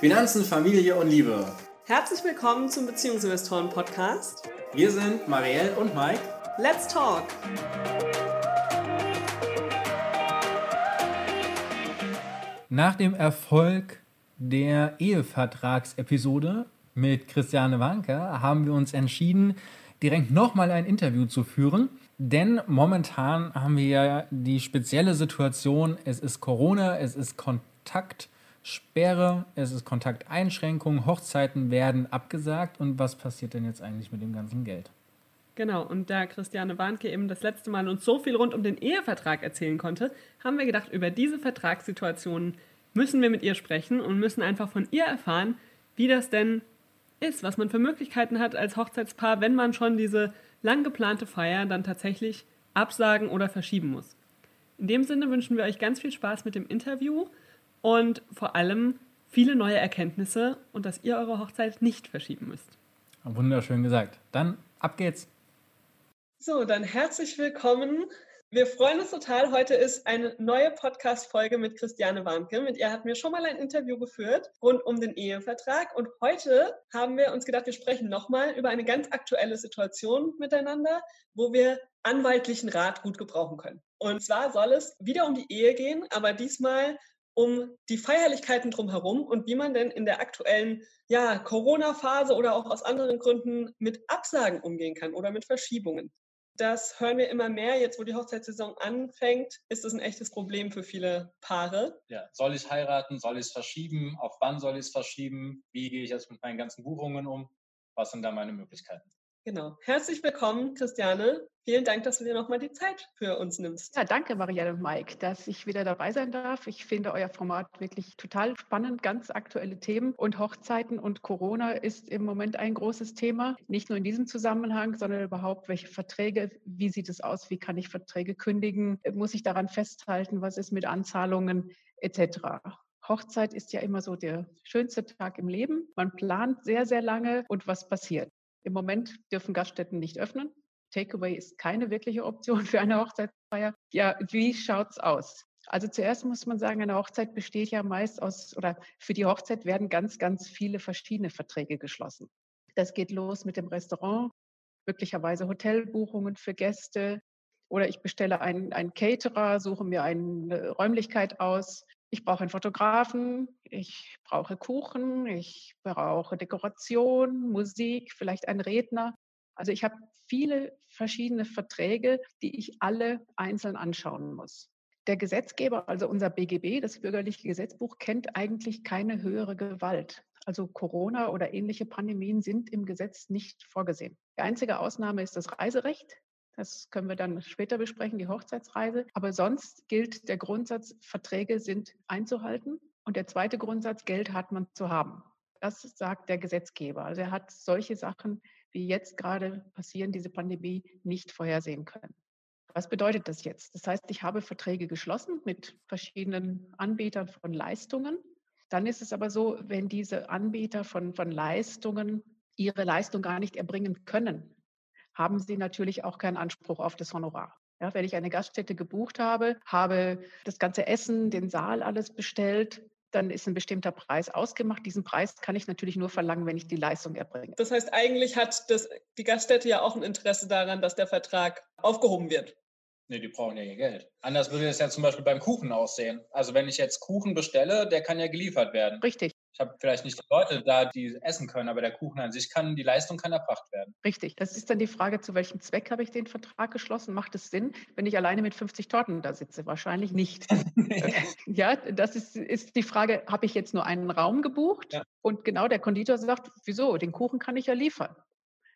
Finanzen, Familie und Liebe. Herzlich willkommen zum Beziehungsinvestoren Podcast. Wir sind Marielle und Mike. Let's talk! Nach dem Erfolg der Ehevertragsepisode mit Christiane Wanke haben wir uns entschieden, direkt nochmal ein Interview zu führen. Denn momentan haben wir ja die spezielle Situation, es ist Corona, es ist Kontaktsperre, es ist Kontakteinschränkung, Hochzeiten werden abgesagt. Und was passiert denn jetzt eigentlich mit dem ganzen Geld? Genau, und da Christiane Warnke eben das letzte Mal uns so viel rund um den Ehevertrag erzählen konnte, haben wir gedacht, über diese Vertragssituationen müssen wir mit ihr sprechen und müssen einfach von ihr erfahren, wie das denn ist, was man für Möglichkeiten hat als Hochzeitspaar, wenn man schon diese lang geplante Feier dann tatsächlich absagen oder verschieben muss. In dem Sinne wünschen wir euch ganz viel Spaß mit dem Interview und vor allem viele neue Erkenntnisse und dass ihr eure Hochzeit nicht verschieben müsst. Wunderschön gesagt. Dann ab geht's. So, dann herzlich willkommen wir freuen uns total. Heute ist eine neue Podcast-Folge mit Christiane Warnke. Mit ihr hatten wir schon mal ein Interview geführt rund um den Ehevertrag. Und heute haben wir uns gedacht, wir sprechen nochmal über eine ganz aktuelle Situation miteinander, wo wir anwaltlichen Rat gut gebrauchen können. Und zwar soll es wieder um die Ehe gehen, aber diesmal um die Feierlichkeiten drumherum und wie man denn in der aktuellen ja, Corona-Phase oder auch aus anderen Gründen mit Absagen umgehen kann oder mit Verschiebungen. Das hören wir immer mehr. Jetzt, wo die Hochzeitssaison anfängt, ist das ein echtes Problem für viele Paare. Ja, soll ich heiraten? Soll ich es verschieben? Auf wann soll ich es verschieben? Wie gehe ich jetzt mit meinen ganzen Buchungen um? Was sind da meine Möglichkeiten? Genau. Herzlich willkommen, Christiane. Vielen Dank, dass du dir nochmal die Zeit für uns nimmst. Ja, danke, Marielle und Mike, dass ich wieder dabei sein darf. Ich finde euer Format wirklich total spannend, ganz aktuelle Themen. Und Hochzeiten und Corona ist im Moment ein großes Thema. Nicht nur in diesem Zusammenhang, sondern überhaupt, welche Verträge, wie sieht es aus, wie kann ich Verträge kündigen, muss ich daran festhalten, was ist mit Anzahlungen etc. Hochzeit ist ja immer so der schönste Tag im Leben. Man plant sehr, sehr lange und was passiert? Im Moment dürfen Gaststätten nicht öffnen. Takeaway ist keine wirkliche Option für eine Hochzeitsfeier. Ja, wie schaut's aus? Also zuerst muss man sagen, eine Hochzeit besteht ja meist aus, oder für die Hochzeit werden ganz, ganz viele verschiedene Verträge geschlossen. Das geht los mit dem Restaurant, möglicherweise Hotelbuchungen für Gäste, oder ich bestelle einen, einen Caterer, suche mir eine Räumlichkeit aus, ich brauche einen Fotografen, ich brauche Kuchen, ich brauche Dekoration, Musik, vielleicht einen Redner. Also ich habe viele verschiedene Verträge, die ich alle einzeln anschauen muss. Der Gesetzgeber, also unser BGB, das bürgerliche Gesetzbuch, kennt eigentlich keine höhere Gewalt. Also Corona oder ähnliche Pandemien sind im Gesetz nicht vorgesehen. Die einzige Ausnahme ist das Reiserecht. Das können wir dann später besprechen, die Hochzeitsreise. Aber sonst gilt der Grundsatz, Verträge sind einzuhalten. Und der zweite Grundsatz, Geld hat man zu haben. Das sagt der Gesetzgeber. Also er hat solche Sachen, wie jetzt gerade passieren, diese Pandemie, nicht vorhersehen können. Was bedeutet das jetzt? Das heißt, ich habe Verträge geschlossen mit verschiedenen Anbietern von Leistungen. Dann ist es aber so, wenn diese Anbieter von, von Leistungen ihre Leistung gar nicht erbringen können, haben sie natürlich auch keinen Anspruch auf das Honorar. Ja, wenn ich eine Gaststätte gebucht habe, habe das ganze Essen, den Saal alles bestellt, dann ist ein bestimmter Preis ausgemacht. Diesen Preis kann ich natürlich nur verlangen, wenn ich die Leistung erbringe. Das heißt, eigentlich hat das, die Gaststätte ja auch ein Interesse daran, dass der Vertrag aufgehoben wird. Nee, die brauchen ja ihr Geld. Anders würde es ja zum Beispiel beim Kuchen aussehen. Also wenn ich jetzt Kuchen bestelle, der kann ja geliefert werden. Richtig. Ich habe vielleicht nicht die Leute da, die essen können, aber der Kuchen an sich kann, die Leistung kann erbracht werden. Richtig. Das ist dann die Frage, zu welchem Zweck habe ich den Vertrag geschlossen? Macht es Sinn, wenn ich alleine mit 50 Torten da sitze? Wahrscheinlich nicht. ja, das ist, ist die Frage, habe ich jetzt nur einen Raum gebucht? Ja. Und genau der Konditor sagt, wieso? Den Kuchen kann ich ja liefern.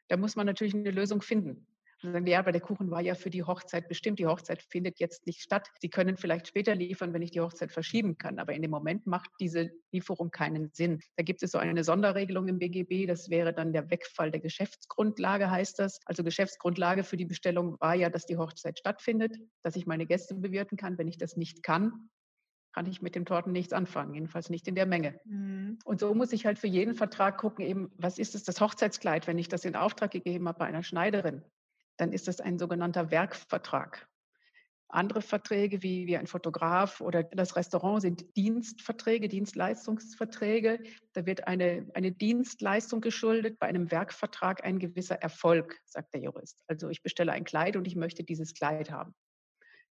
Da muss man natürlich eine Lösung finden. Sagen, ja, aber der Kuchen war ja für die Hochzeit bestimmt. Die Hochzeit findet jetzt nicht statt. Sie können vielleicht später liefern, wenn ich die Hochzeit verschieben kann. Aber in dem Moment macht diese Lieferung keinen Sinn. Da gibt es so eine Sonderregelung im BGB. Das wäre dann der Wegfall der Geschäftsgrundlage, heißt das. Also Geschäftsgrundlage für die Bestellung war ja, dass die Hochzeit stattfindet, dass ich meine Gäste bewirten kann. Wenn ich das nicht kann, kann ich mit dem Torten nichts anfangen, jedenfalls nicht in der Menge. Mhm. Und so muss ich halt für jeden Vertrag gucken, eben, was ist es das Hochzeitskleid, wenn ich das in Auftrag gegeben habe bei einer Schneiderin? Dann ist das ein sogenannter Werkvertrag. Andere Verträge wie, wie ein Fotograf oder das Restaurant sind Dienstverträge, Dienstleistungsverträge. Da wird eine, eine Dienstleistung geschuldet, bei einem Werkvertrag ein gewisser Erfolg, sagt der Jurist. Also ich bestelle ein Kleid und ich möchte dieses Kleid haben.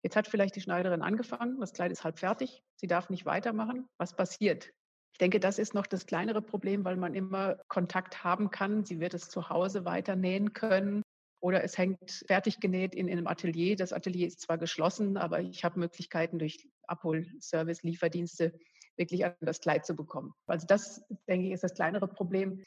Jetzt hat vielleicht die Schneiderin angefangen, das Kleid ist halb fertig, sie darf nicht weitermachen. Was passiert? Ich denke, das ist noch das kleinere Problem, weil man immer Kontakt haben kann. Sie wird es zu Hause weiter nähen können. Oder es hängt fertig genäht in, in einem Atelier. Das Atelier ist zwar geschlossen, aber ich habe Möglichkeiten durch Abholservice, Lieferdienste wirklich an das Kleid zu bekommen. Also das, denke ich, ist das kleinere Problem.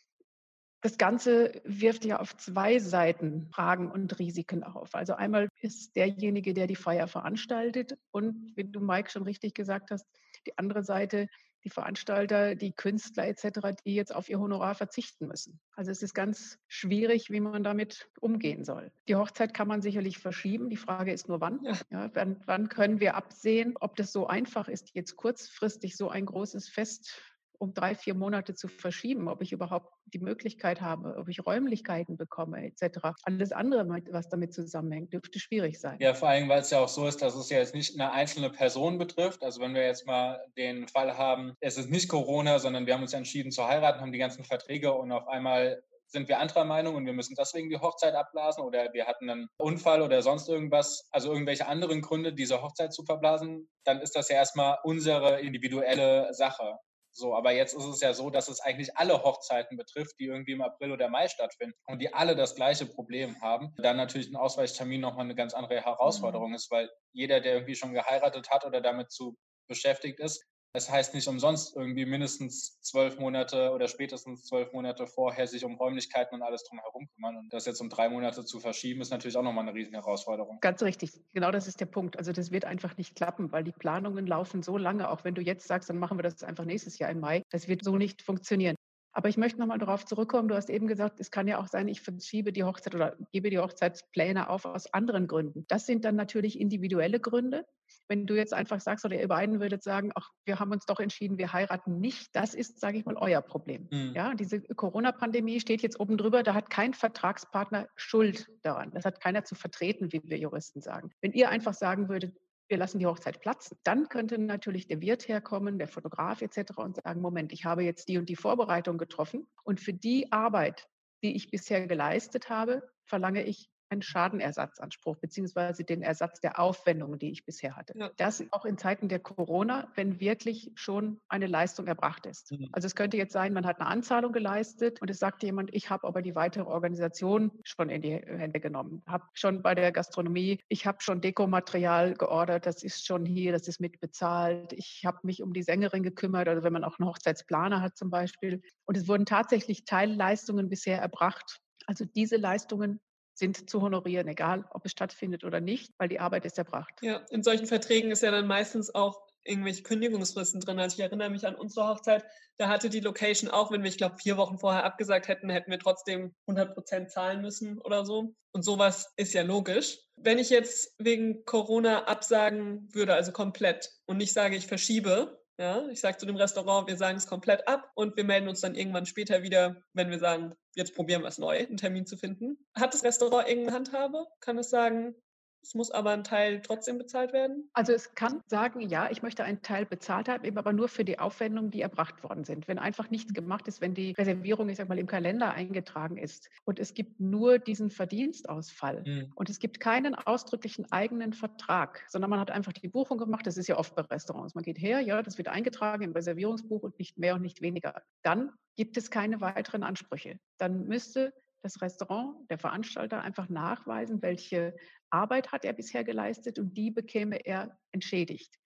Das Ganze wirft ja auf zwei Seiten Fragen und Risiken auf. Also einmal ist derjenige, der die Feier veranstaltet und, wie du Mike schon richtig gesagt hast, die andere Seite die Veranstalter, die Künstler etc., die jetzt auf ihr Honorar verzichten müssen. Also es ist ganz schwierig, wie man damit umgehen soll. Die Hochzeit kann man sicherlich verschieben. Die Frage ist nur, wann. Ja. Ja, wann, wann können wir absehen, ob das so einfach ist, jetzt kurzfristig so ein großes Fest um drei, vier Monate zu verschieben, ob ich überhaupt die Möglichkeit habe, ob ich Räumlichkeiten bekomme, etc. Alles andere, was damit zusammenhängt, dürfte schwierig sein. Ja, vor allem, weil es ja auch so ist, dass es ja jetzt nicht eine einzelne Person betrifft. Also wenn wir jetzt mal den Fall haben, es ist nicht Corona, sondern wir haben uns entschieden zu heiraten, haben die ganzen Verträge und auf einmal sind wir anderer Meinung und wir müssen deswegen die Hochzeit abblasen oder wir hatten einen Unfall oder sonst irgendwas, also irgendwelche anderen Gründe, diese Hochzeit zu verblasen, dann ist das ja erstmal unsere individuelle Sache. So, aber jetzt ist es ja so, dass es eigentlich alle Hochzeiten betrifft, die irgendwie im April oder Mai stattfinden und die alle das gleiche Problem haben. Dann natürlich ein Ausweichtermin nochmal eine ganz andere Herausforderung mhm. ist, weil jeder, der irgendwie schon geheiratet hat oder damit zu beschäftigt ist, es heißt nicht umsonst irgendwie mindestens zwölf Monate oder spätestens zwölf Monate vorher sich um Räumlichkeiten und alles drumherum kümmern. Und das jetzt um drei Monate zu verschieben, ist natürlich auch nochmal eine riesen Herausforderung. Ganz richtig. Genau das ist der Punkt. Also das wird einfach nicht klappen, weil die Planungen laufen so lange. Auch wenn du jetzt sagst, dann machen wir das einfach nächstes Jahr im Mai. Das wird so nicht funktionieren. Aber ich möchte nochmal darauf zurückkommen. Du hast eben gesagt, es kann ja auch sein, ich verschiebe die Hochzeit oder gebe die Hochzeitspläne auf aus anderen Gründen. Das sind dann natürlich individuelle Gründe. Wenn du jetzt einfach sagst oder ihr beiden würdet sagen, ach, wir haben uns doch entschieden, wir heiraten nicht, das ist, sage ich mal, euer Problem. Mhm. Ja, diese Corona-Pandemie steht jetzt oben drüber, da hat kein Vertragspartner Schuld daran. Das hat keiner zu vertreten, wie wir Juristen sagen. Wenn ihr einfach sagen würdet, wir lassen die Hochzeit platzen. Dann könnte natürlich der Wirt herkommen, der Fotograf etc. und sagen, Moment, ich habe jetzt die und die Vorbereitung getroffen und für die Arbeit, die ich bisher geleistet habe, verlange ich einen Schadenersatzanspruch beziehungsweise den Ersatz der Aufwendungen, die ich bisher hatte. Ja. Das auch in Zeiten der Corona, wenn wirklich schon eine Leistung erbracht ist. Mhm. Also es könnte jetzt sein, man hat eine Anzahlung geleistet und es sagt jemand, ich habe aber die weitere Organisation schon in die Hände genommen, habe schon bei der Gastronomie, ich habe schon Dekomaterial geordert, das ist schon hier, das ist mitbezahlt, ich habe mich um die Sängerin gekümmert, also wenn man auch einen Hochzeitsplaner hat zum Beispiel. Und es wurden tatsächlich Teilleistungen bisher erbracht. Also diese Leistungen sind zu honorieren, egal ob es stattfindet oder nicht, weil die Arbeit ist erbracht. Ja, in solchen Verträgen ist ja dann meistens auch irgendwelche Kündigungsfristen drin. Also ich erinnere mich an unsere Hochzeit, da hatte die Location auch, wenn wir, ich glaube, vier Wochen vorher abgesagt hätten, hätten wir trotzdem 100 Prozent zahlen müssen oder so. Und sowas ist ja logisch. Wenn ich jetzt wegen Corona absagen würde, also komplett, und nicht sage, ich verschiebe, ja, ich sage zu dem Restaurant, wir sagen es komplett ab und wir melden uns dann irgendwann später wieder, wenn wir sagen, jetzt probieren wir es neu, einen Termin zu finden. Hat das Restaurant irgendeine Handhabe? Kann es sagen, es muss aber ein Teil trotzdem bezahlt werden? Also es kann sagen, ja, ich möchte einen Teil bezahlt haben, eben aber nur für die Aufwendungen, die erbracht worden sind. Wenn einfach nichts gemacht ist, wenn die Reservierung, ich sag mal, im Kalender eingetragen ist und es gibt nur diesen Verdienstausfall mhm. und es gibt keinen ausdrücklichen eigenen Vertrag, sondern man hat einfach die Buchung gemacht. Das ist ja oft bei Restaurants. Man geht her, ja, das wird eingetragen im Reservierungsbuch und nicht mehr und nicht weniger. Dann gibt es keine weiteren Ansprüche. Dann müsste das Restaurant, der Veranstalter einfach nachweisen, welche Arbeit hat er bisher geleistet und die bekäme er entschädigt.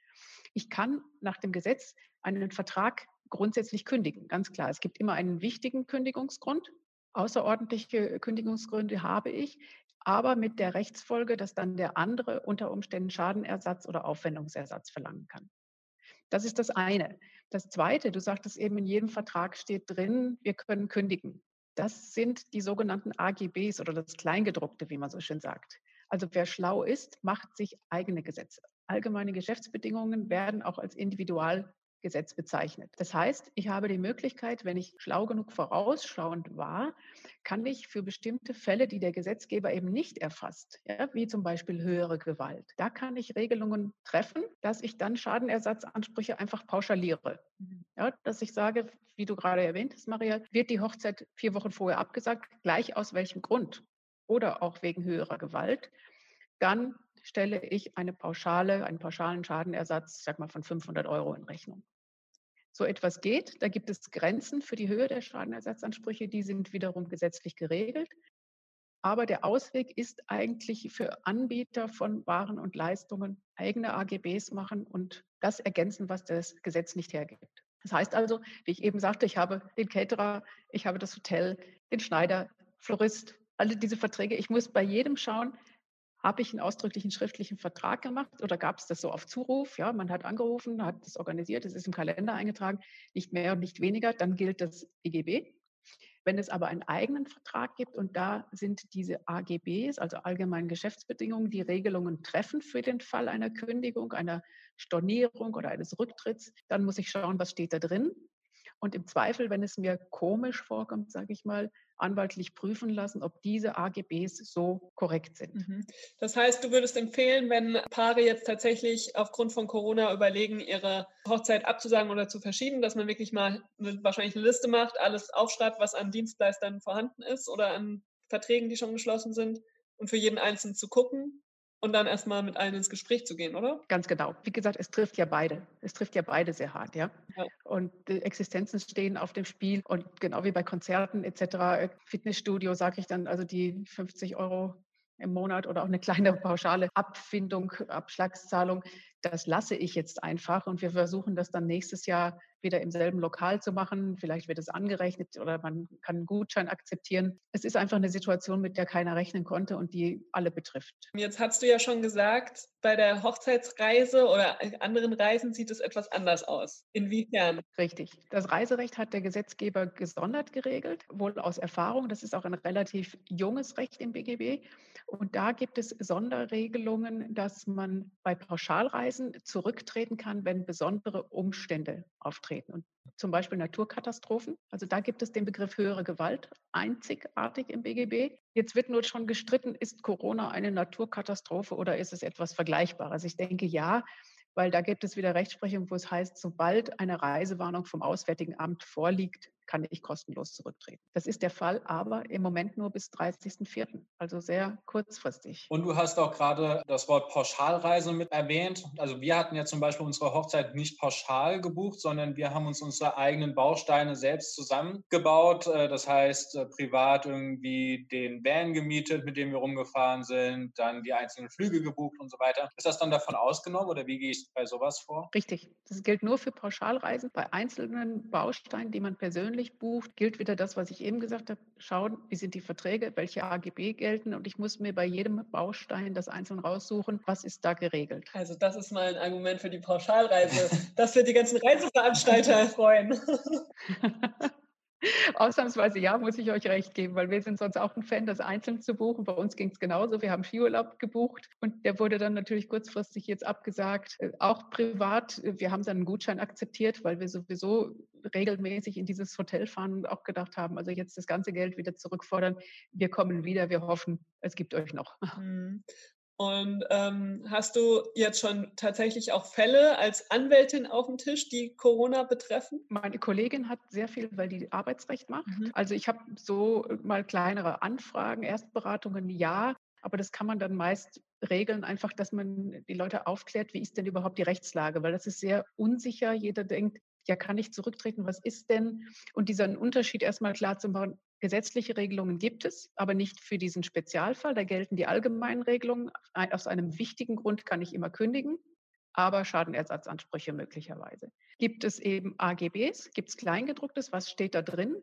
Ich kann nach dem Gesetz einen Vertrag grundsätzlich kündigen, ganz klar. Es gibt immer einen wichtigen Kündigungsgrund. Außerordentliche Kündigungsgründe habe ich, aber mit der Rechtsfolge, dass dann der andere unter Umständen Schadenersatz oder Aufwendungsersatz verlangen kann. Das ist das eine. Das zweite, du sagtest eben, in jedem Vertrag steht drin, wir können kündigen. Das sind die sogenannten AGBs oder das Kleingedruckte, wie man so schön sagt. Also wer schlau ist, macht sich eigene Gesetze. Allgemeine Geschäftsbedingungen werden auch als Individual Gesetz bezeichnet. Das heißt, ich habe die Möglichkeit, wenn ich schlau genug vorausschauend war, kann ich für bestimmte Fälle, die der Gesetzgeber eben nicht erfasst, ja, wie zum Beispiel höhere Gewalt, da kann ich Regelungen treffen, dass ich dann Schadenersatzansprüche einfach pauschaliere. Mhm. Ja, dass ich sage, wie du gerade erwähnt hast, Maria, wird die Hochzeit vier Wochen vorher abgesagt, gleich aus welchem Grund oder auch wegen höherer Gewalt, dann stelle ich eine Pauschale, einen pauschalen Schadenersatz, sag mal, von 500 Euro in Rechnung so etwas geht. Da gibt es Grenzen für die Höhe der Schadenersatzansprüche, die sind wiederum gesetzlich geregelt. Aber der Ausweg ist eigentlich für Anbieter von Waren und Leistungen eigene AGBs machen und das ergänzen, was das Gesetz nicht hergibt. Das heißt also, wie ich eben sagte, ich habe den Caterer, ich habe das Hotel, den Schneider, Florist, alle diese Verträge. Ich muss bei jedem schauen, habe ich einen ausdrücklichen schriftlichen Vertrag gemacht oder gab es das so auf Zuruf? Ja, man hat angerufen, hat das organisiert, es ist im Kalender eingetragen, nicht mehr und nicht weniger, dann gilt das EGB. Wenn es aber einen eigenen Vertrag gibt und da sind diese AGBs, also allgemeinen Geschäftsbedingungen, die Regelungen treffen für den Fall einer Kündigung, einer Stornierung oder eines Rücktritts, dann muss ich schauen, was steht da drin. Und im Zweifel, wenn es mir komisch vorkommt, sage ich mal, anwaltlich prüfen lassen, ob diese AGBs so korrekt sind. Mhm. Das heißt, du würdest empfehlen, wenn Paare jetzt tatsächlich aufgrund von Corona überlegen, ihre Hochzeit abzusagen oder zu verschieben, dass man wirklich mal eine, wahrscheinlich eine Liste macht, alles aufschreibt, was an Dienstleistern vorhanden ist oder an Verträgen, die schon geschlossen sind und für jeden Einzelnen zu gucken, und dann erstmal mit allen ins Gespräch zu gehen, oder? Ganz genau. Wie gesagt, es trifft ja beide. Es trifft ja beide sehr hart, ja. ja. Und die Existenzen stehen auf dem Spiel und genau wie bei Konzerten etc., Fitnessstudio, sage ich dann, also die 50 Euro im Monat oder auch eine kleine pauschale Abfindung, Abschlagszahlung, das lasse ich jetzt einfach und wir versuchen das dann nächstes Jahr wieder im selben Lokal zu machen. Vielleicht wird es angerechnet oder man kann einen Gutschein akzeptieren. Es ist einfach eine Situation, mit der keiner rechnen konnte und die alle betrifft. Jetzt hast du ja schon gesagt, bei der Hochzeitsreise oder anderen Reisen sieht es etwas anders aus. Inwiefern? Richtig. Das Reiserecht hat der Gesetzgeber gesondert geregelt, wohl aus Erfahrung. Das ist auch ein relativ junges Recht im BGB. Und da gibt es Sonderregelungen, dass man bei Pauschalreisen zurücktreten kann, wenn besondere Umstände auftreten. Und zum Beispiel Naturkatastrophen. Also da gibt es den Begriff höhere Gewalt, einzigartig im BGB. Jetzt wird nur schon gestritten, ist Corona eine Naturkatastrophe oder ist es etwas Vergleichbares? Ich denke ja, weil da gibt es wieder Rechtsprechung, wo es heißt, sobald eine Reisewarnung vom Auswärtigen Amt vorliegt, kann ich kostenlos zurücktreten. Das ist der Fall, aber im Moment nur bis 30.04., also sehr kurzfristig. Und du hast auch gerade das Wort Pauschalreise mit erwähnt. Also wir hatten ja zum Beispiel unsere Hochzeit nicht pauschal gebucht, sondern wir haben uns unsere eigenen Bausteine selbst zusammengebaut. Äh, das heißt, äh, privat irgendwie den Van gemietet, mit dem wir rumgefahren sind, dann die einzelnen Flüge gebucht und so weiter. Ist das dann davon ausgenommen oder wie gehe ich bei sowas vor? Richtig. Das gilt nur für Pauschalreisen. Bei einzelnen Bausteinen, die man persönlich persönlich bucht, gilt wieder das, was ich eben gesagt habe. Schauen, wie sind die Verträge, welche AGB gelten und ich muss mir bei jedem Baustein das einzeln raussuchen, was ist da geregelt. Also das ist mal ein Argument für die Pauschalreise. das wird die ganzen Reiseveranstalter freuen. Ausnahmsweise ja, muss ich euch recht geben, weil wir sind sonst auch ein Fan, das einzeln zu buchen. Bei uns ging es genauso. Wir haben Skiurlaub gebucht und der wurde dann natürlich kurzfristig jetzt abgesagt. Äh, auch privat, äh, wir haben dann einen Gutschein akzeptiert, weil wir sowieso regelmäßig in dieses Hotel fahren und auch gedacht haben, also jetzt das ganze Geld wieder zurückfordern. Wir kommen wieder, wir hoffen, es gibt euch noch. Und ähm, hast du jetzt schon tatsächlich auch Fälle als Anwältin auf dem Tisch, die Corona betreffen? Meine Kollegin hat sehr viel, weil die Arbeitsrecht macht. Mhm. Also ich habe so mal kleinere Anfragen, Erstberatungen, ja. Aber das kann man dann meist regeln, einfach, dass man die Leute aufklärt, wie ist denn überhaupt die Rechtslage, weil das ist sehr unsicher. Jeder denkt, ja, kann ich zurücktreten? Was ist denn? Und diesen Unterschied erstmal klar zu machen, gesetzliche Regelungen gibt es, aber nicht für diesen Spezialfall. Da gelten die allgemeinen Regelungen. Aus einem wichtigen Grund kann ich immer kündigen, aber Schadenersatzansprüche möglicherweise. Gibt es eben AGBs? Gibt es Kleingedrucktes? Was steht da drin?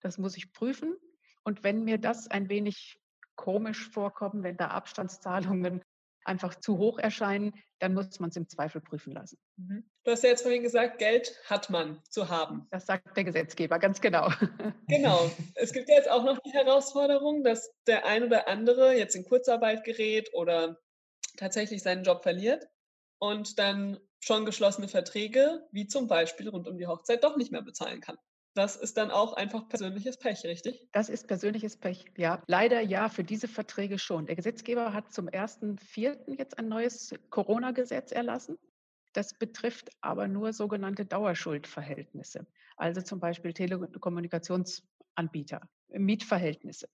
Das muss ich prüfen. Und wenn mir das ein wenig komisch vorkommt, wenn da Abstandszahlungen einfach zu hoch erscheinen, dann muss man es im Zweifel prüfen lassen. Mhm. Du hast ja jetzt vorhin gesagt, Geld hat man zu haben. Das sagt der Gesetzgeber, ganz genau. Genau. Es gibt ja jetzt auch noch die Herausforderung, dass der ein oder andere jetzt in Kurzarbeit gerät oder tatsächlich seinen Job verliert. und dann schon geschlossene Verträge, wie zum Beispiel rund um die Hochzeit, doch nicht mehr bezahlen kann. Das ist dann auch einfach persönliches Pech, richtig? Das ist persönliches Pech, ja. Leider ja, für diese Verträge schon. Der Gesetzgeber hat zum 1.4. jetzt ein neues Corona-Gesetz erlassen. Das betrifft aber nur sogenannte Dauerschuldverhältnisse, also zum Beispiel Telekommunikationsanbieter, Mietverhältnisse.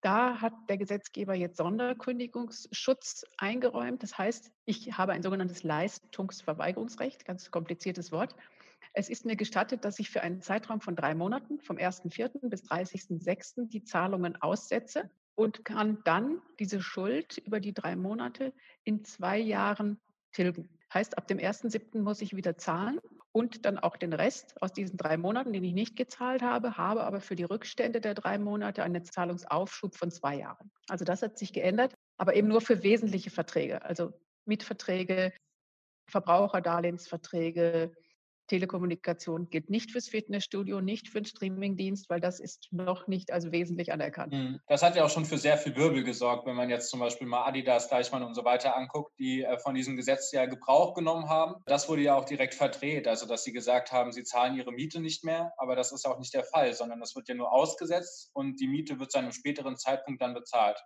Da hat der Gesetzgeber jetzt Sonderkündigungsschutz eingeräumt. Das heißt, ich habe ein sogenanntes Leistungsverweigerungsrecht, ganz kompliziertes Wort. Es ist mir gestattet, dass ich für einen Zeitraum von drei Monaten, vom 1.4. bis 30.6. die Zahlungen aussetze und kann dann diese Schuld über die drei Monate in zwei Jahren tilgen. Heißt, ab dem 1.7. muss ich wieder zahlen und dann auch den Rest aus diesen drei Monaten, den ich nicht gezahlt habe, habe aber für die Rückstände der drei Monate einen Zahlungsaufschub von zwei Jahren. Also das hat sich geändert, aber eben nur für wesentliche Verträge, also Mietverträge, Verbraucherdarlehensverträge, Telekommunikation gilt nicht fürs Fitnessstudio, nicht für den Streamingdienst, weil das ist noch nicht als wesentlich anerkannt. Mhm. Das hat ja auch schon für sehr viel Wirbel gesorgt, wenn man jetzt zum Beispiel mal Adidas, Deichmann und so weiter anguckt, die äh, von diesem Gesetz ja Gebrauch genommen haben. Das wurde ja auch direkt verdreht, also dass sie gesagt haben, sie zahlen ihre Miete nicht mehr, aber das ist auch nicht der Fall, sondern das wird ja nur ausgesetzt und die Miete wird zu einem späteren Zeitpunkt dann bezahlt.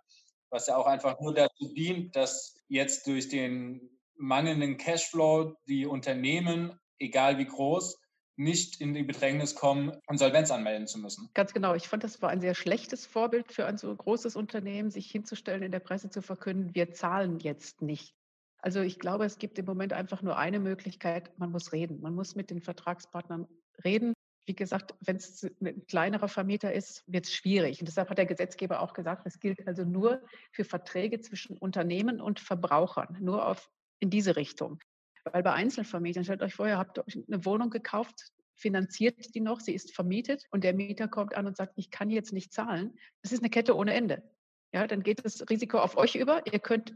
Was ja auch einfach nur dazu dient, dass jetzt durch den mangelnden Cashflow die Unternehmen egal wie groß, nicht in die Bedrängnis kommen, Insolvenz anmelden zu müssen. Ganz genau. Ich fand, das war ein sehr schlechtes Vorbild für ein so großes Unternehmen, sich hinzustellen, in der Presse zu verkünden, wir zahlen jetzt nicht. Also ich glaube, es gibt im Moment einfach nur eine Möglichkeit, man muss reden. Man muss mit den Vertragspartnern reden. Wie gesagt, wenn es ein kleinerer Vermieter ist, wird es schwierig. Und deshalb hat der Gesetzgeber auch gesagt, es gilt also nur für Verträge zwischen Unternehmen und Verbrauchern, nur auf, in diese Richtung. Weil bei Einzelvermietern, stellt euch vor, ihr habt eine Wohnung gekauft, finanziert die noch, sie ist vermietet und der Mieter kommt an und sagt, ich kann jetzt nicht zahlen. Das ist eine Kette ohne Ende. Ja, dann geht das Risiko auf euch über. Ihr könnt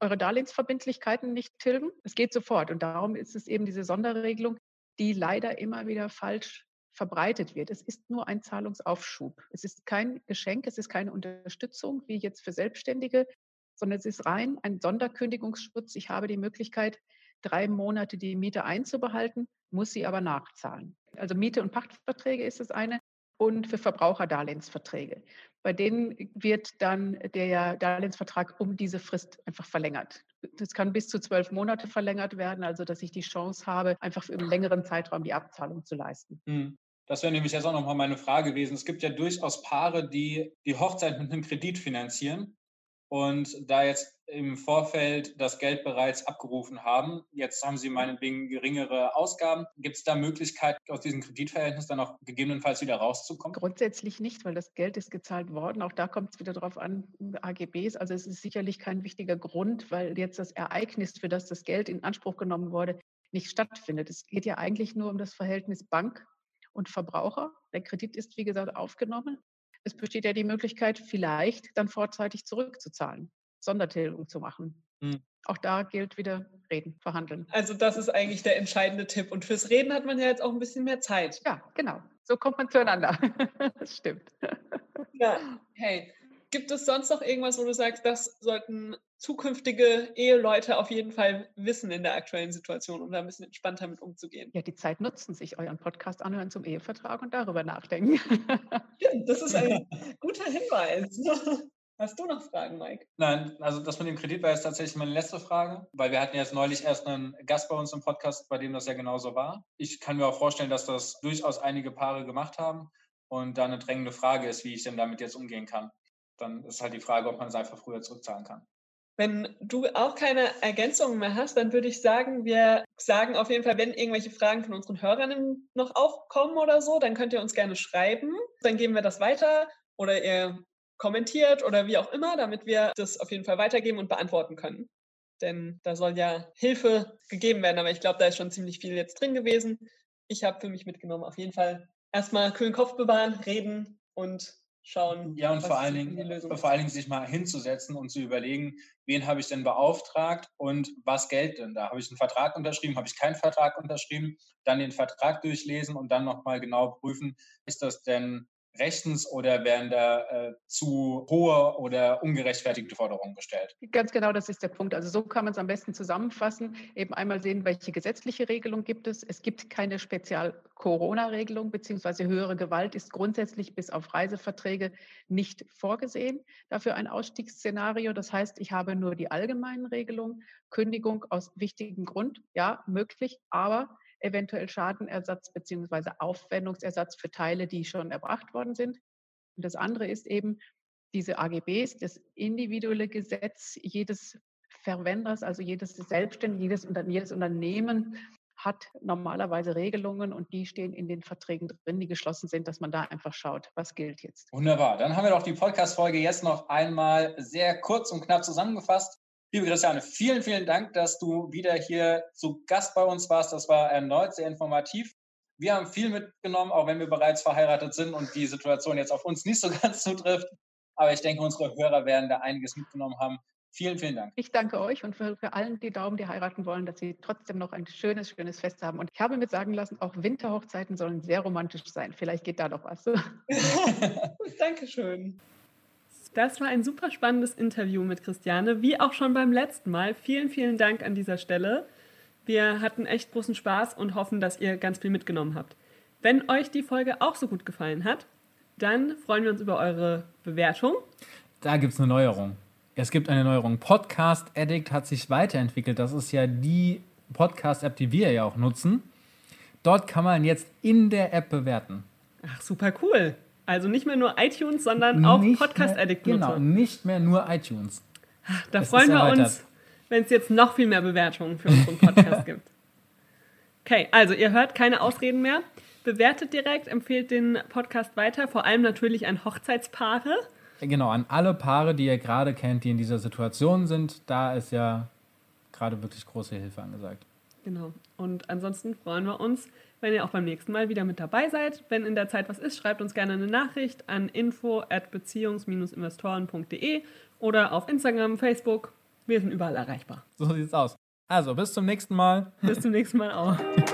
eure Darlehensverbindlichkeiten nicht tilgen. Es geht sofort. Und darum ist es eben diese Sonderregelung, die leider immer wieder falsch verbreitet wird. Es ist nur ein Zahlungsaufschub. Es ist kein Geschenk, es ist keine Unterstützung wie jetzt für Selbstständige, sondern es ist rein ein Sonderkündigungsschutz. Ich habe die Möglichkeit, drei Monate die Miete einzubehalten, muss sie aber nachzahlen. Also Miete- und Pachtverträge ist das eine und für Verbraucherdarlehensverträge. Bei denen wird dann der Darlehensvertrag um diese Frist einfach verlängert. Das kann bis zu zwölf Monate verlängert werden, also dass ich die Chance habe, einfach für einen längeren Zeitraum die Abzahlung zu leisten. Hm. Das wäre nämlich jetzt auch nochmal meine Frage gewesen. Es gibt ja durchaus Paare, die die Hochzeit mit einem Kredit finanzieren und da jetzt im Vorfeld das Geld bereits abgerufen haben, jetzt haben sie meinetwegen geringere Ausgaben. Gibt es da Möglichkeiten, aus diesem Kreditverhältnis dann auch gegebenenfalls wieder rauszukommen? Grundsätzlich nicht, weil das Geld ist gezahlt worden. Auch da kommt es wieder darauf an, AGBs. Also es ist sicherlich kein wichtiger Grund, weil jetzt das Ereignis, für das das Geld in Anspruch genommen wurde, nicht stattfindet. Es geht ja eigentlich nur um das Verhältnis Bank und Verbraucher. Der Kredit ist, wie gesagt, aufgenommen es besteht ja die Möglichkeit, vielleicht dann vorzeitig zurückzuzahlen, Sondertilgung zu machen. Hm. Auch da gilt wieder reden, verhandeln. Also das ist eigentlich der entscheidende Tipp. Und fürs Reden hat man ja jetzt auch ein bisschen mehr Zeit. Ja, genau. So kommt man zueinander. das stimmt. Ja, hey, Gibt es sonst noch irgendwas, wo du sagst, das sollten zukünftige Eheleute auf jeden Fall wissen in der aktuellen Situation, um da ein bisschen entspannter mit umzugehen? Ja, die Zeit nutzen, sich euren Podcast anhören zum Ehevertrag und darüber nachdenken. Stimmt, das ist ein guter Hinweis. Hast du noch Fragen, Mike? Nein, also das mit dem Kredit war jetzt tatsächlich meine letzte Frage, weil wir hatten jetzt neulich erst einen Gast bei uns im Podcast, bei dem das ja genauso war. Ich kann mir auch vorstellen, dass das durchaus einige Paare gemacht haben und da eine drängende Frage ist, wie ich denn damit jetzt umgehen kann dann ist halt die Frage, ob man es einfach früher zurückzahlen kann. Wenn du auch keine Ergänzungen mehr hast, dann würde ich sagen, wir sagen auf jeden Fall, wenn irgendwelche Fragen von unseren Hörern noch aufkommen oder so, dann könnt ihr uns gerne schreiben. Dann geben wir das weiter oder ihr kommentiert oder wie auch immer, damit wir das auf jeden Fall weitergeben und beantworten können. Denn da soll ja Hilfe gegeben werden, aber ich glaube, da ist schon ziemlich viel jetzt drin gewesen. Ich habe für mich mitgenommen, auf jeden Fall erstmal kühlen Kopf bewahren, reden und schauen. Ja, und vor allen, Dingen, vor allen Dingen sich mal hinzusetzen und zu überlegen, wen habe ich denn beauftragt und was gilt denn da? Habe ich einen Vertrag unterschrieben? Habe ich keinen Vertrag unterschrieben? Dann den Vertrag durchlesen und dann nochmal genau prüfen, ist das denn rechtens oder werden da äh, zu hohe oder ungerechtfertigte Forderungen gestellt? Ganz genau, das ist der Punkt. Also so kann man es am besten zusammenfassen. Eben einmal sehen, welche gesetzliche Regelung gibt es. Es gibt keine Spezial-Corona-Regelung, beziehungsweise höhere Gewalt ist grundsätzlich bis auf Reiseverträge nicht vorgesehen. Dafür ein Ausstiegsszenario. Das heißt, ich habe nur die allgemeinen Regelungen. Kündigung aus wichtigem Grund, ja, möglich, aber eventuell Schadenersatz bzw. Aufwendungsersatz für Teile, die schon erbracht worden sind. Und das andere ist eben diese AGBs, das individuelle Gesetz jedes Verwenders, also jedes Selbstständige, jedes, jedes Unternehmen hat normalerweise Regelungen und die stehen in den Verträgen drin, die geschlossen sind, dass man da einfach schaut, was gilt jetzt. Wunderbar. Dann haben wir doch die Podcast-Folge jetzt noch einmal sehr kurz und knapp zusammengefasst. Liebe Christiane, vielen, vielen Dank, dass du wieder hier zu Gast bei uns warst. Das war erneut sehr informativ. Wir haben viel mitgenommen, auch wenn wir bereits verheiratet sind und die Situation jetzt auf uns nicht so ganz zutrifft. Aber ich denke, unsere Hörer werden da einiges mitgenommen haben. Vielen, vielen Dank. Ich danke euch und für, für allen, die Daumen, die heiraten wollen, dass sie trotzdem noch ein schönes, schönes Fest haben. Und ich habe mir sagen lassen, auch Winterhochzeiten sollen sehr romantisch sein. Vielleicht geht da noch was. Dankeschön. Das war ein super spannendes Interview mit Christiane, wie auch schon beim letzten Mal. Vielen, vielen Dank an dieser Stelle. Wir hatten echt großen Spaß und hoffen, dass ihr ganz viel mitgenommen habt. Wenn euch die Folge auch so gut gefallen hat, dann freuen wir uns über eure Bewertung. Da gibt es eine Neuerung. Es gibt eine Neuerung. Podcast Addict hat sich weiterentwickelt. Das ist ja die Podcast-App, die wir ja auch nutzen. Dort kann man jetzt in der App bewerten. Ach, super cool. Also nicht mehr nur iTunes, sondern auch Podcast Addict Nutzer. Genau, nicht mehr nur iTunes. Da es freuen wir uns, wenn es jetzt noch viel mehr Bewertungen für unseren Podcast gibt. Okay, also ihr hört keine Ausreden mehr. Bewertet direkt, empfehlt den Podcast weiter, vor allem natürlich an Hochzeitspaare. Genau, an alle Paare, die ihr gerade kennt, die in dieser Situation sind. Da ist ja gerade wirklich große Hilfe angesagt. Genau. Und ansonsten freuen wir uns, wenn ihr auch beim nächsten Mal wieder mit dabei seid. Wenn in der Zeit was ist, schreibt uns gerne eine Nachricht an info at beziehungs-investoren.de oder auf Instagram, Facebook. Wir sind überall erreichbar. So sieht's aus. Also, bis zum nächsten Mal. Bis zum nächsten Mal auch.